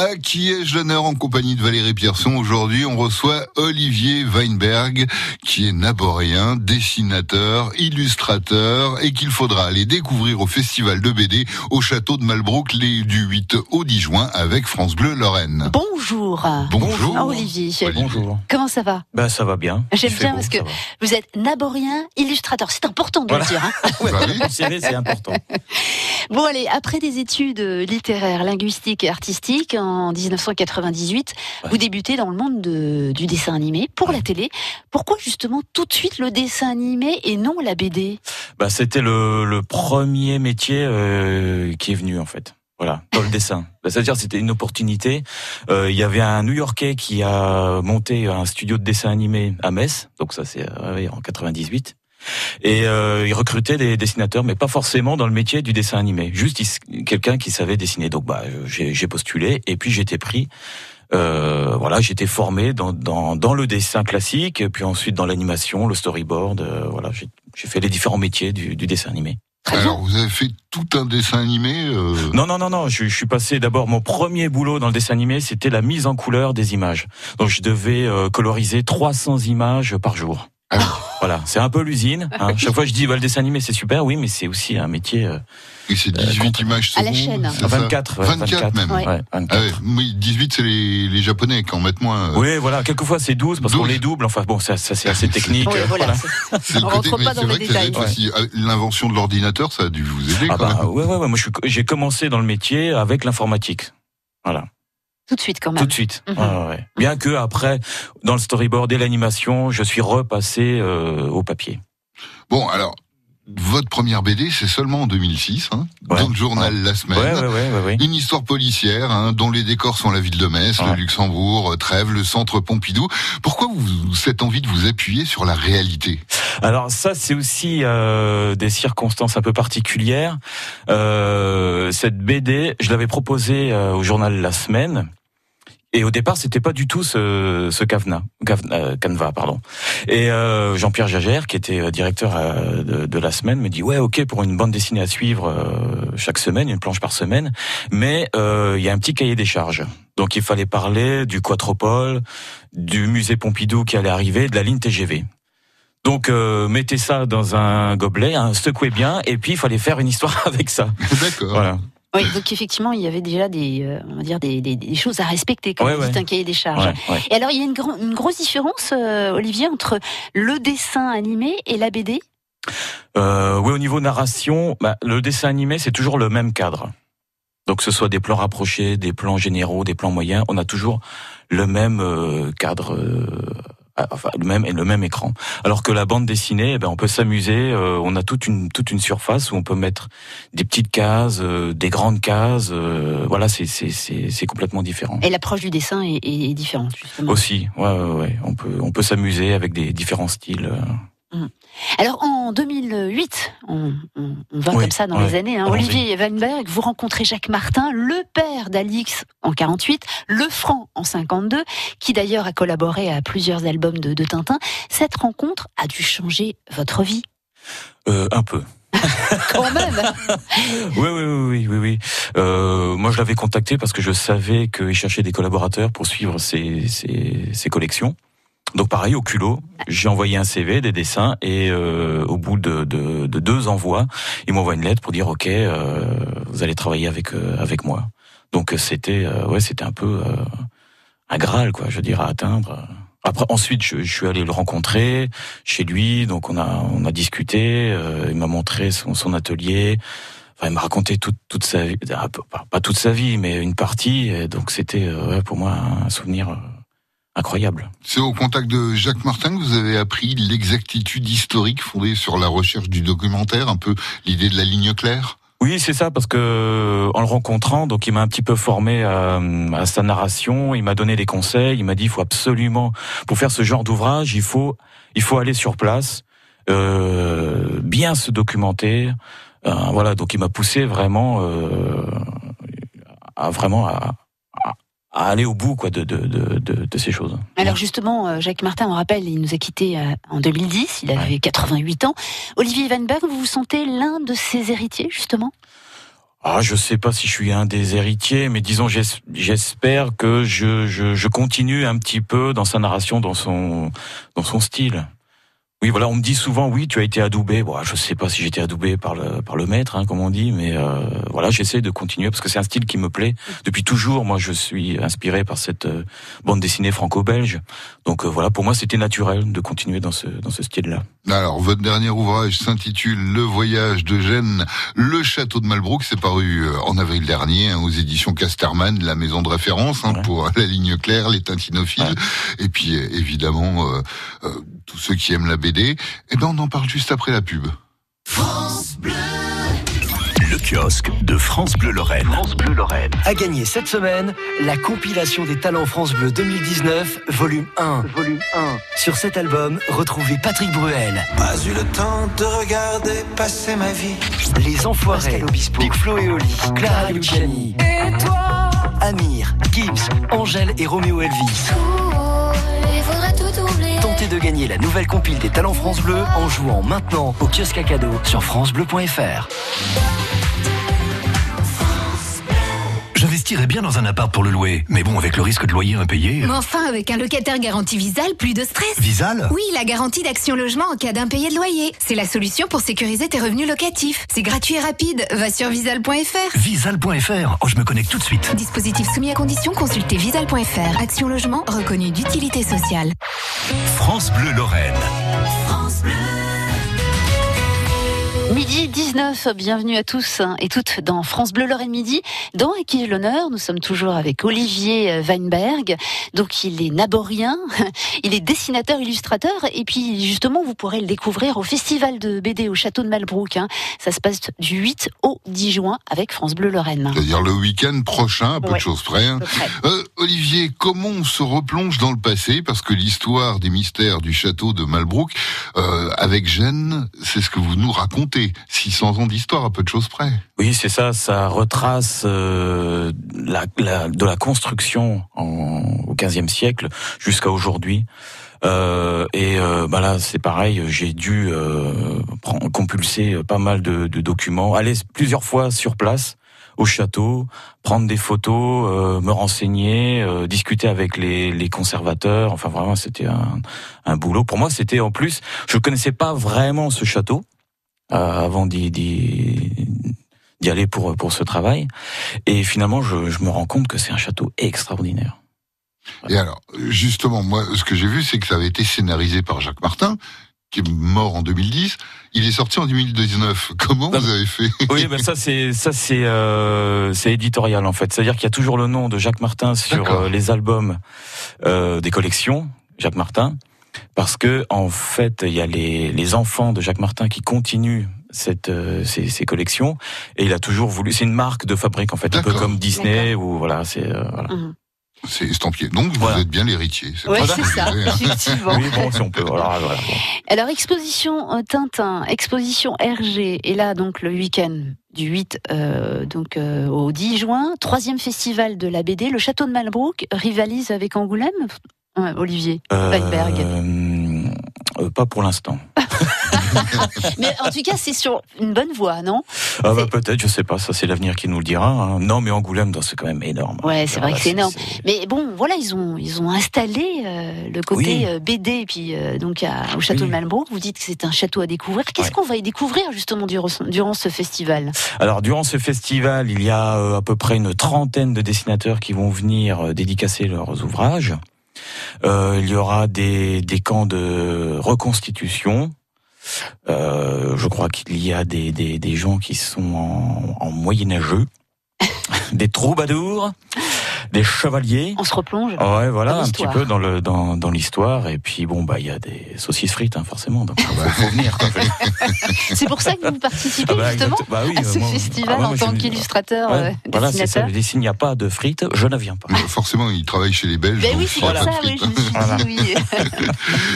À qui ai-je l'honneur en compagnie de Valérie Pierson Aujourd'hui, on reçoit Olivier Weinberg, qui est naborien, dessinateur, illustrateur, et qu'il faudra aller découvrir au Festival de BD au château de Malbrook les, du 8 au 10 juin avec France Bleu Lorraine. Bonjour. Bonjour. Ah, Olivier. Bonjour. Comment ça va? Ben ça va bien. J'aime bien beau, parce que vous êtes naborien, illustrateur. C'est important de Voilà. le dire. hein. Bah oui. C'est important. Bon, allez, après des études littéraires, linguistiques et artistiques en 1998, Ouais. vous débutez dans le monde de- du dessin animé pour la télé. Pourquoi justement tout de suite le dessin animé et non la BD Bah, c'était le, le premier métier euh, qui est venu en fait. Voilà, dans le dessin. Bah, C'est-à-dire c'était une opportunité. Euh, Il y avait un New-Yorkais qui a monté un studio de dessin animé à Metz, donc ça c'est euh, en 98. Et euh, il recrutait des dessinateurs, mais pas forcément dans le métier du dessin animé. Juste quelqu'un qui savait dessiner. Donc bah j'ai j'ai postulé et puis j'ai été pris. Euh, voilà, j'étais formé dans, dans, dans le dessin classique, et puis ensuite dans l'animation, le storyboard. euh, voilà, j'ai fait les différents métiers du, du dessin animé. Alors, vous avez fait tout un dessin animé euh, Non, non, non, non. Je, je suis passé d'abord. Mon premier boulot dans le dessin animé, c'était la mise en couleur des images. Donc, je devais euh, coloriser 300 images par jour. Oui. Voilà, c'est un peu l'usine. Hein. Chaque fois, je dis, bah, le dessin animé, c'est super, oui, mais c'est aussi un métier. euh, Et c'est 18 contre- images À la secondes, chaîne. c'est ça 24, ouais, 24 même. Ouais. ouais, 24. Ah ouais, oui, 18 c'est les, les japonais qui en mettent moins. euh, Oui, voilà. Quelquefois, c'est 12 parce qu'on 12. les double. Enfin, bon, ça, ça c'est assez technique. Oui, euh, voilà. voilà. c'est- C'est le On côté, rentre pas dans les vrai que ça détails. Euh, L'invention de l'ordinateur, ça a dû vous aider Ah quand bah, même. ouais, ouais, ouais. Moi, je suis- j'ai commencé dans le métier avec l'informatique. Voilà. Tout de suite quand même. Tout de suite. Mhm. Ouais, ouais, ouais. Bien que après, dans le storyboard et l'animation, je suis repassé euh, au papier. Bon, alors, votre première BD, c'est seulement en 2006, hein, Ouais. dans le journal La Semaine. Ouais, ouais, ouais, ouais, ouais. Une histoire policière, hein, dont les décors sont la ville de Metz, le. Luxembourg, euh, Trèves, le centre Pompidou. Pourquoi vous, cette envie de vous appuyer sur la réalité? Alors ça, c'est aussi euh, des circonstances un peu particulières. Euh, cette BD, je l'avais proposée euh, au journal La Semaine. Et au départ, c'était pas du tout ce, ce Cavna, Cav- euh, Canva, pardon. Et euh, Jean-Pierre Jagère, qui était euh, directeur euh, de, de la semaine, me dit ouais, ok, pour une bande dessinée à suivre euh, chaque semaine, une planche par semaine, mais euh, il y a un petit cahier des charges. Donc il fallait parler du Quatropole, du musée Pompidou qui allait arriver, de la ligne TGV. Donc euh, mettez ça dans un gobelet, hein, secouez bien, et puis il fallait faire une histoire avec ça. D'accord. Voilà. Oui, donc effectivement, il y avait déjà des, euh, on va dire des, des- des choses à respecter quand Ouais, ouais. un cahier des charges. Ouais. Et alors, il y a une, gro- une grosse différence, euh, Olivier, entre le dessin animé et la BD. Euh, oui, au niveau narration, bah, le dessin animé, c'est toujours le même cadre. Donc, que ce soit des plans rapprochés, des plans généraux, des plans moyens, on a toujours le même cadre, enfin le même le même écran. Alors que la bande dessinée, eh ben, on peut s'amuser. euh, on a toute une toute une surface où on peut mettre des petites cases, euh, des grandes cases. euh, voilà, c'est c'est c'est c'est complètement différent. Et l'approche du dessin est, est- est différente, justement. Aussi, ouais, ouais, ouais. On peut on peut s'amuser avec des différents styles. Euh. Alors, en 2008, on, on- on va Oui, comme ça dans ouais. les années, hein. Olivier Weinberg, vous rencontrez Jacques Martin, le père d'Alix en 48, le Franc en 52, qui d'ailleurs a collaboré à plusieurs albums de, de Tintin. Cette rencontre a dû changer votre vie. Euh, un peu. Quand même Oui, oui, oui, oui, oui. oui. Euh, moi, je l'avais contacté parce que je savais qu'il cherchait des collaborateurs pour suivre ses, ses, ses collections. Donc, pareil, au culot, j'ai envoyé un CV, des dessins, et euh, au bout de, de, de deux envois, il m'envoie une lettre pour dire OK, euh, vous allez travailler avec euh, avec moi. Donc, c'était euh, ouais, c'était un peu euh, un graal, quoi, je veux dire, à atteindre. Après, ensuite, je, je suis allé le rencontrer chez lui, donc on a on a discuté. euh, il m'a montré son, son atelier. Enfin, il m'a raconté toute toute sa vie, ah, pas, toute sa vie, mais une partie. et donc c'était ouais, pour moi un souvenir incroyable. C'est au contact de Jacques Martin que vous avez appris l'exactitude historique fondée sur la recherche du documentaire, un peu l'idée de la ligne claire? Oui, c'est ça, parce que en le rencontrant, donc il m'a un petit peu formé à, à sa narration. Il m'a donné des conseils. Il m'a dit, il faut absolument, pour faire ce genre d'ouvrage, il faut, il faut aller sur place, euh, bien se documenter. Euh, voilà, donc il m'a poussé vraiment, euh, à vraiment à, à- aller au bout quoi de, de, de, de, ces choses. Alors justement, euh, Jacques Martin, on rappelle, il nous a quittés euh, en 2010, il avait 88 ans. Olivier Weinberg, vous vous sentez l'un de ses héritiers justement? Ah, je sais pas si je suis un des héritiers, mais disons, j'espère que je, je, je, continue un petit peu dans sa narration, dans son, dans son style. Oui, voilà, on me dit souvent, oui, tu as été adoubé. Bon, je sais pas si j'ai été adoubé par le par le maître, hein, comme on dit, mais euh, voilà, j'essaie de continuer parce que c'est un style qui me plaît depuis toujours. Moi, je suis inspiré par cette euh, bande dessinée franco-belge. Donc euh, voilà, pour moi, c'était naturel de continuer dans ce dans ce style-là. Alors, votre dernier ouvrage s'intitule Le voyage de Gênes, le château de Malbrook. C'est paru en avril dernier hein, aux éditions Casterman, la maison de référence hein, pour la ligne claire, les tintinophiles, et puis évidemment tous ceux qui aiment la BD. Eh ben, on en parle juste après la pub. France Bleu. Le kiosque de France Bleu Lorraine. France Bleu Lorraine. A gagné cette semaine la compilation des talents France Bleu 2019, volume 1. Volume 1. Sur cet album, retrouvez Patrick Bruel. Pas eu le temps de regarder passer ma vie. Les Enfoirés, Big Flo et Oli, Clara Luciani. Et toi Amir, Gibbs, Angèle et Roméo Elvis. Tentez de gagner la nouvelle compile des talents France Bleu en jouant maintenant au kiosque à cadeau sur francebleu.fr. J'investirais bien dans un appart pour le louer. Mais bon, avec le risque de loyer impayé. Mais enfin, avec un locataire garanti Visal, plus de stress. Visal Oui, la garantie d'action logement en cas d'impayé de loyer. C'est la solution pour sécuriser tes revenus locatifs. C'est gratuit et rapide. Va sur visal.fr. Visal.fr. Oh, je me connecte tout de suite. Dispositif soumis à condition, consultez visal.fr. Action logement reconnu d'utilité sociale. France Bleu Lorraine. France Bleu. Midi 19, bienvenue à tous et toutes dans France Bleu Lorraine Midi. Dans À qui l'honneur, nous sommes toujours avec Olivier Weinberg. Donc il est naborien, il est dessinateur, illustrateur et puis justement vous pourrez le découvrir au festival de BD au château de Malbrook. Hein. Ça se passe du 8 au 10 juin avec France Bleu Lorraine. C'est-à-dire le week-end prochain, à peu de choses près. Hein. Euh, Olivier, comment on se replonge dans le passé? Parce que l'histoire des mystères du château de Malbrook, euh, avec Gênes, c'est ce que vous nous racontez 600 ans d'histoire à peu de choses près. Oui, c'est ça. Ça retrace euh, de la construction au XVe siècle jusqu'à aujourd'hui. Euh, et euh, bah là, c'est pareil. J'ai dû euh, compulser pas mal de, documents, aller plusieurs fois sur place au château, prendre des photos, euh, me renseigner, discuter avec les, les, conservateurs. Enfin, vraiment, c'était un, un, boulot. Pour moi, c'était en plus, je connaissais pas vraiment ce château. Euh, avant d'y, d'y, aller pour, pour ce travail. Et finalement, je, je me rends compte que c'est un château extraordinaire. Et alors, justement, moi, ce que j'ai vu, c'est que ça avait été scénarisé par Jacques Martin, qui est mort en 2010. Il est sorti en 2019. Comment vous avez fait Oui, ben ça c'est ça c'est euh, c'est éditorial en fait. C'est-à-dire qu'il y a toujours le nom de Jacques Martin sur euh, les albums euh, des collections. Jacques Martin parce que en fait, il y a les, les enfants de Jacques Martin qui continuent cette euh, ces, ces, collections et il a toujours voulu. C'est une marque de fabrique en fait, un peu comme Disney ou voilà. C'est euh, voilà. Mhm. C'est estampillé. Donc vous êtes bien l'héritier. Oui, c'est ça, effectivement. oui, bon, si on peut. Voilà, voilà, Alors exposition euh, Tintin, exposition RG, et là donc le week-end du 8 euh, donc euh, au 10 juin, troisième festival de la BD, le château de Malbrook rivalise avec Angoulême. Olivier Weinberg euh, Pas pour l'instant. mais en tout cas, c'est sur une bonne voie, non? Ah bah Peut-être, je sais pas, ça c'est l'avenir qui nous le dira. Hein. Non, mais Angoulême, c'est quand même énorme. Ouais, c'est vrai que c'est énorme. Mais bon, voilà, ils ont, ils ont installé euh, le côté euh, BD, et puis donc au château de Malmbourg. Vous dites que c'est un château à découvrir. Qu'est-ce qu'on va y découvrir justement durant, durant ce festival? Alors, durant ce festival, il y a à peu près une trentaine de dessinateurs qui vont venir dédicacer leurs ouvrages. Euh, il y aura des, des camps de reconstitution. Euh, je crois qu'il y a des, des, des, gens qui sont en, en moyenâgeux, des troubadours des chevaliers. On se replonge. Ouais, voilà, un petit peu dans le dans, dans l'histoire. Et puis bon, bah il y a des saucisses frites, hein, forcément. Donc faut, faut venir. c'est pour ça que vous participez ah bah, justement bah oui, à ce festival ah en tant qu'illustrateur. Ouais, euh, voilà, c'est ça. S'il n'y a pas de frites, je ne viens pas. forcément, il travaille chez les Belges. Ben oui, c'est voilà. ça. Oui, je me suis dit, oui.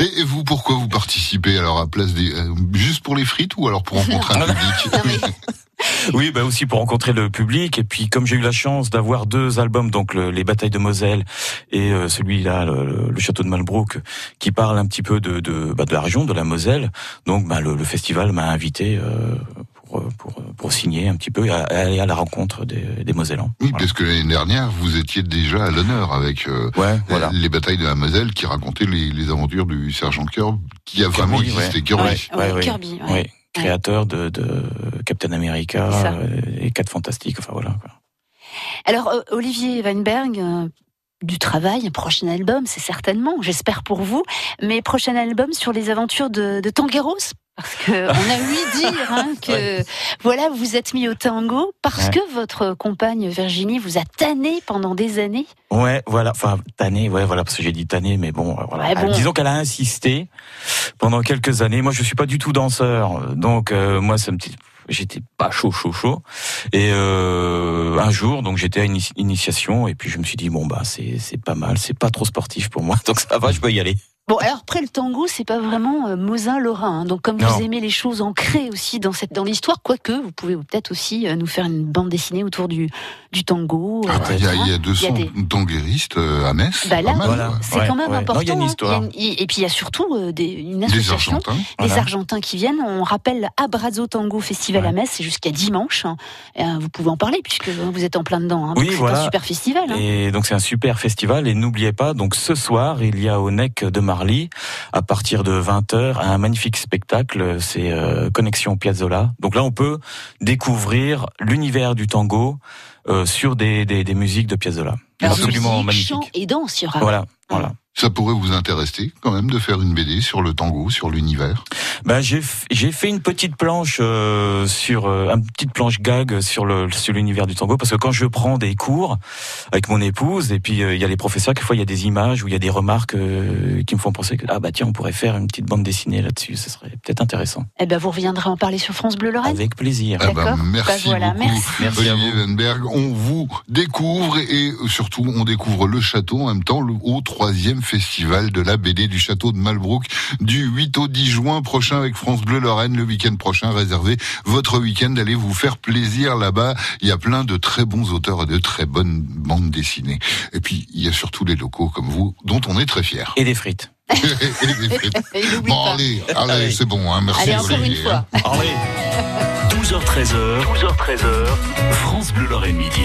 et, vous, pourquoi vous participez alors à place des euh, juste pour les frites ou alors pour rencontrer un public? Oui, bah aussi pour rencontrer le public. Et puis, comme j'ai eu la chance d'avoir deux albums, donc le- les Batailles de Moselle et euh, celui-là, le, le Château de Malbrook, qui parle un petit peu de, de, bah, de la région, de la Moselle. Donc, bah, le, le festival m'a invité euh, pour, euh, pour, pour signer un petit peu et aller à la rencontre des, des Mosellans. Oui, Voilà. parce que l'année dernière, vous étiez déjà à l'honneur avec euh, Ouais, voilà. les batailles de la Moselle qui racontaient les, les aventures du sergent Kirby, qui a vraiment existé. ouais. Kirby. Ouais, Ouais, ouais. Kirby. Créateur de, de Captain America euh, et Quatre Fantastiques. Enfin voilà. Quoi. Alors, euh, Olivier Weinberg, euh, du travail, un prochain album, c'est certainement, j'espère pour vous, mais prochain album sur les aventures de, de Tangueros parce que on a ouï dire hein, que voilà vous êtes mis au tango parce Ouais. que votre compagne Virginie vous a tanné pendant des années. Ouais, voilà. Enfin, tanné, ouais, voilà, parce que j'ai dit tanné, mais bon, euh, voilà. Ouais, bon. Disons qu'elle a insisté pendant quelques années. Moi, je suis pas du tout danseur, donc euh, moi, ça me J'étais pas chaud, chaud, chaud. Et euh, un jour, donc j'étais à une ini- initiation, et puis je me suis dit bon bah c'est c'est pas mal, c'est pas trop sportif pour moi, donc ça va, je peux y aller. Bon, alors après le tango, c'est pas vraiment euh, Mosin Lorrain. hein. donc comme Non. vous aimez les choses ancrées aussi dans cette dans l'histoire, quoique vous pouvez peut-être aussi euh, nous faire une bande dessinée autour du du tango. Ah euh, bah, Il y, a- il y a Il y 200 a des- tangueristes euh, à Metz. Bah là, Voilà. C'est Ouais, quand même ouais. important. Non, il y a une hein. histoire. Il y a une- Et puis il y a surtout euh, des, une Des association, Argentins. des Voilà. Argentins qui viennent. On rappelle Abrazo Tango Festival Ouais. à Metz, c'est jusqu'à dimanche. hein. Et, euh, vous pouvez en parler puisque vous êtes en plein dedans. hein. Oui, Donc, c'est voilà. un super festival. hein. Et donc c'est un super festival. Et n'oubliez pas, donc ce soir, il y a au NEC de Marly, à partir de 20h, un magnifique spectacle. C'est euh, Connexion Piazzolla. Donc là, on peut découvrir l'univers du tango euh, sur des, des, des musiques de Piazzolla. Alors, Absolument musique, chant magnifique. et danse, il y aura. Voilà, voilà. Ça pourrait vous intéresser quand même de faire une BD sur le tango, sur l'univers? Ben j'ai fait une petite planche euh, sur euh, une petite planche gag sur le sur l'univers du tango parce que quand je prends des cours avec mon épouse et puis euh, il y a les professeurs quelquefois il y a des images ou il y a des remarques euh, qui me font penser que ah bah tiens on pourrait faire une petite bande dessinée là-dessus ce serait peut-être intéressant Eh ben, vous reviendrez en parler sur France Bleu Lorraine. avec plaisir Ah bah, D'accord. merci Bah voilà, beaucoup, merci. Merci Olivier vous. Wenberg. On vous découvre et surtout on découvre le château en même temps le, au troisième festival de la BD du château de Malbrook du 8 au 10 juin prochain avec France Bleu Lorraine. Le week-end prochain, réservez votre week-end d'aller vous faire plaisir là-bas. Il y a plein de très bons auteurs et de très bonnes bandes dessinées. Et puis il y a surtout les locaux comme vous dont on est très fiers. et des frites Et des frites. Et n'oublie Bon pas. allez, allez, Allez. c'est bon, hein, merci Allez, encore une Olivier, hein. fois. Allez 12h13h, 12h13h, France Bleu Lorraine midi.